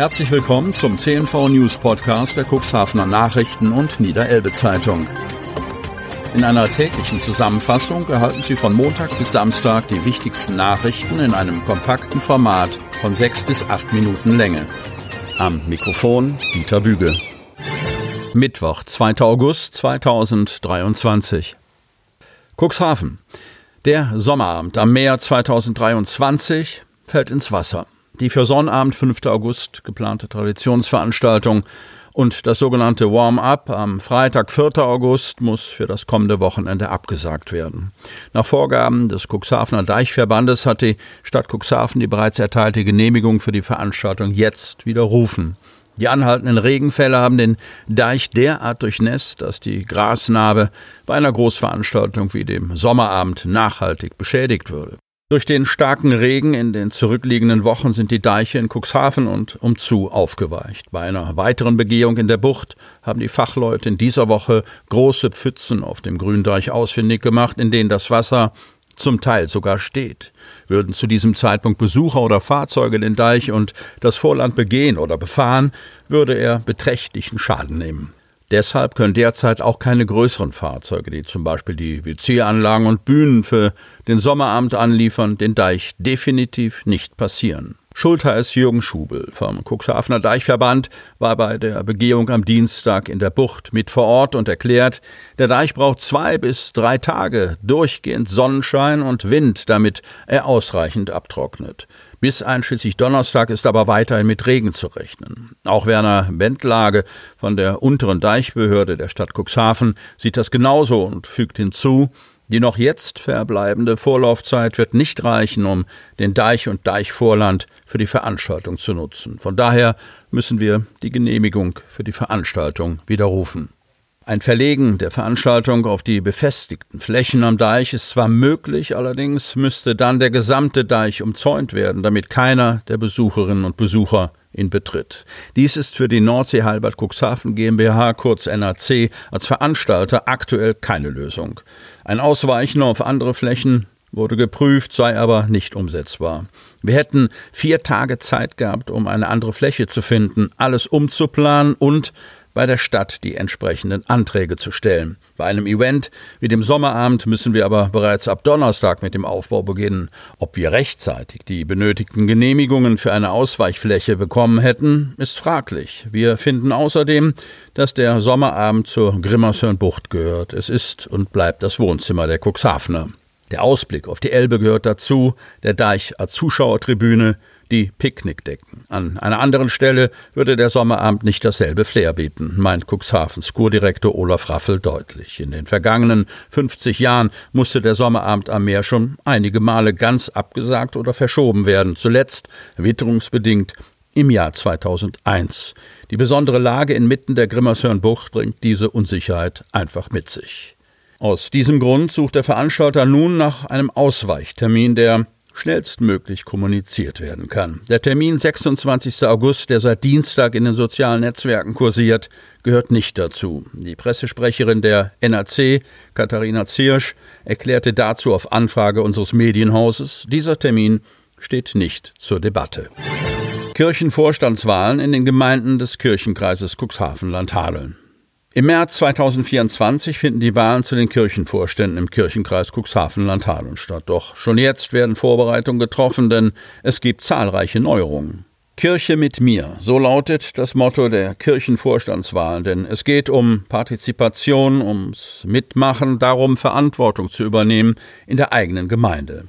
Herzlich willkommen zum CNV News Podcast der Cuxhavener Nachrichten und Niederelbe Zeitung. In einer täglichen Zusammenfassung erhalten Sie von Montag bis Samstag die wichtigsten Nachrichten in einem kompakten Format von sechs bis acht Minuten Länge. Am Mikrofon Dieter Büge. Mittwoch, 2. August 2023. Cuxhaven. Der Sommerabend am Meer 2023 fällt ins Wasser die für Sonnabend 5. August geplante Traditionsveranstaltung und das sogenannte Warm-up am Freitag 4. August muss für das kommende Wochenende abgesagt werden. Nach Vorgaben des Cuxhavener Deichverbandes hat die Stadt Cuxhaven die bereits erteilte Genehmigung für die Veranstaltung jetzt widerrufen. Die anhaltenden Regenfälle haben den Deich derart durchnässt, dass die Grasnarbe bei einer Großveranstaltung wie dem Sommerabend nachhaltig beschädigt würde. Durch den starken Regen in den zurückliegenden Wochen sind die Deiche in Cuxhaven und umzu aufgeweicht. Bei einer weiteren Begehung in der Bucht haben die Fachleute in dieser Woche große Pfützen auf dem Gründeich ausfindig gemacht, in denen das Wasser zum Teil sogar steht. Würden zu diesem Zeitpunkt Besucher oder Fahrzeuge den Deich und das Vorland begehen oder befahren, würde er beträchtlichen Schaden nehmen. Deshalb können derzeit auch keine größeren Fahrzeuge, die zum Beispiel die WC-Anlagen und Bühnen für den Sommerabend anliefern, den Deich definitiv nicht passieren. Schulter ist Jürgen Schubel vom Cuxhavener Deichverband, war bei der Begehung am Dienstag in der Bucht mit vor Ort und erklärt, der Deich braucht zwei bis drei Tage durchgehend Sonnenschein und Wind, damit er ausreichend abtrocknet. Bis einschließlich Donnerstag ist aber weiterhin mit Regen zu rechnen. Auch Werner Bendlage von der unteren Deichbehörde der Stadt Cuxhaven sieht das genauso und fügt hinzu, die noch jetzt verbleibende Vorlaufzeit wird nicht reichen, um den Deich und Deichvorland für die Veranstaltung zu nutzen. Von daher müssen wir die Genehmigung für die Veranstaltung widerrufen. Ein Verlegen der Veranstaltung auf die befestigten Flächen am Deich ist zwar möglich, allerdings müsste dann der gesamte Deich umzäunt werden, damit keiner der Besucherinnen und Besucher ihn betritt. Dies ist für die Nordsee Halbert Cuxhaven GmbH, kurz NAC, als Veranstalter aktuell keine Lösung. Ein Ausweichen auf andere Flächen wurde geprüft, sei aber nicht umsetzbar. Wir hätten vier Tage Zeit gehabt, um eine andere Fläche zu finden, alles umzuplanen und bei der Stadt die entsprechenden Anträge zu stellen. Bei einem Event wie dem Sommerabend müssen wir aber bereits ab Donnerstag mit dem Aufbau beginnen. Ob wir rechtzeitig die benötigten Genehmigungen für eine Ausweichfläche bekommen hätten, ist fraglich. Wir finden außerdem, dass der Sommerabend zur Grimmershörnbucht gehört. Es ist und bleibt das Wohnzimmer der Cuxhavener. Der Ausblick auf die Elbe gehört dazu, der Deich als Zuschauertribüne, die Picknickdecken. An einer anderen Stelle würde der Sommerabend nicht dasselbe Flair bieten, meint Cuxhavens Kurdirektor Olaf Raffel deutlich. In den vergangenen 50 Jahren musste der Sommerabend am Meer schon einige Male ganz abgesagt oder verschoben werden, zuletzt witterungsbedingt im Jahr 2001. Die besondere Lage inmitten der Grimmershörnbucht bringt diese Unsicherheit einfach mit sich. Aus diesem Grund sucht der Veranstalter nun nach einem Ausweichtermin, der schnellstmöglich kommuniziert werden kann. Der Termin 26. August, der seit Dienstag in den sozialen Netzwerken kursiert, gehört nicht dazu. Die Pressesprecherin der NAC, Katharina Zirsch, erklärte dazu auf Anfrage unseres Medienhauses, dieser Termin steht nicht zur Debatte. Kirchenvorstandswahlen in den Gemeinden des Kirchenkreises Cuxhaven-Landhadeln. Im März 2024 finden die Wahlen zu den Kirchenvorständen im Kirchenkreis Cuxhaven-Landhadeln statt. Doch schon jetzt werden Vorbereitungen getroffen, denn es gibt zahlreiche Neuerungen. Kirche mit mir, so lautet das Motto der Kirchenvorstandswahlen, denn es geht um Partizipation, ums Mitmachen, darum Verantwortung zu übernehmen in der eigenen Gemeinde.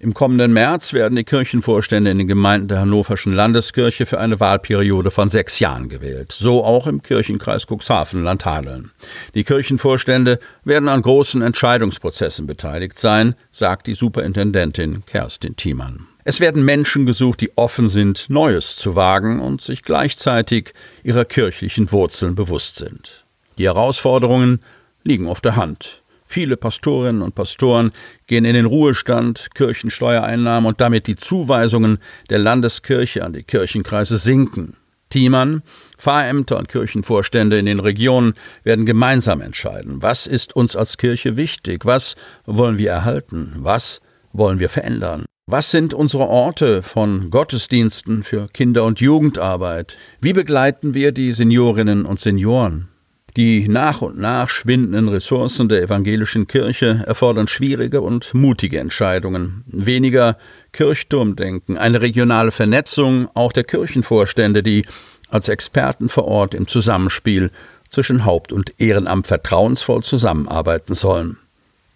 Im kommenden März werden die Kirchenvorstände in den Gemeinden der Hannoverschen Landeskirche für eine Wahlperiode von sechs Jahren gewählt. So auch im Kirchenkreis Cuxhaven-Landhadeln. Die Kirchenvorstände werden an großen Entscheidungsprozessen beteiligt sein, sagt die Superintendentin Kerstin Thiemann. Es werden Menschen gesucht, die offen sind, Neues zu wagen und sich gleichzeitig ihrer kirchlichen Wurzeln bewusst sind. Die Herausforderungen liegen auf der Hand. Viele Pastorinnen und Pastoren gehen in den Ruhestand, Kirchensteuereinnahmen und damit die Zuweisungen der Landeskirche an die Kirchenkreise sinken. Thiemann, Pfarrämter und Kirchenvorstände in den Regionen werden gemeinsam entscheiden, was ist uns als Kirche wichtig, was wollen wir erhalten, was wollen wir verändern. Was sind unsere Orte von Gottesdiensten für Kinder- und Jugendarbeit? Wie begleiten wir die Seniorinnen und Senioren? Die nach und nach schwindenden Ressourcen der evangelischen Kirche erfordern schwierige und mutige Entscheidungen. Weniger Kirchturmdenken, eine regionale Vernetzung auch der Kirchenvorstände, die als Experten vor Ort im Zusammenspiel zwischen Haupt- und Ehrenamt vertrauensvoll zusammenarbeiten sollen.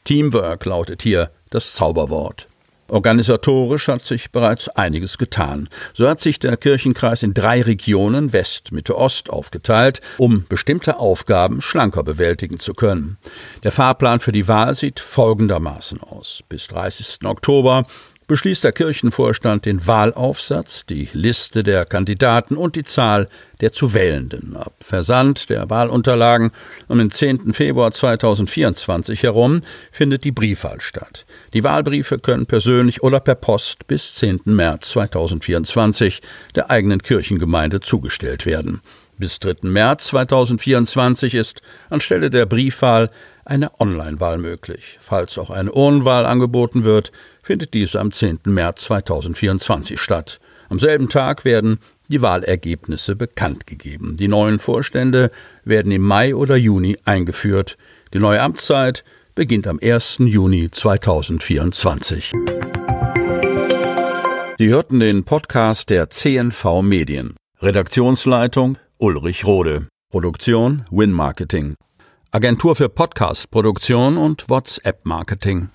Teamwork lautet hier das Zauberwort. Organisatorisch hat sich bereits einiges getan. So hat sich der Kirchenkreis in drei Regionen West, Mitte, Ost aufgeteilt, um bestimmte Aufgaben schlanker bewältigen zu können. Der Fahrplan für die Wahl sieht folgendermaßen aus. Bis 30. Oktober beschließt der Kirchenvorstand den Wahlaufsatz, die Liste der Kandidaten und die Zahl der zu Wählenden. Ab Versand der Wahlunterlagen um den 10. Februar 2024 herum findet die Briefwahl statt. Die Wahlbriefe können persönlich oder per Post bis 10. März 2024 der eigenen Kirchengemeinde zugestellt werden. Bis 3. März 2024 ist anstelle der Briefwahl eine Online-Wahl möglich. Falls auch eine Urnenwahl angeboten wird, findet diese am 10. März 2024 statt. Am selben Tag werden die Wahlergebnisse bekannt gegeben. Die neuen Vorstände werden im Mai oder Juni eingeführt. Die neue Amtszeit beginnt am 1. Juni 2024. Sie hörten den Podcast der CNV Medien. Redaktionsleitung Ulrich Rode. Produktion Win Marketing. Agentur für Podcast-Produktion und WhatsApp-Marketing.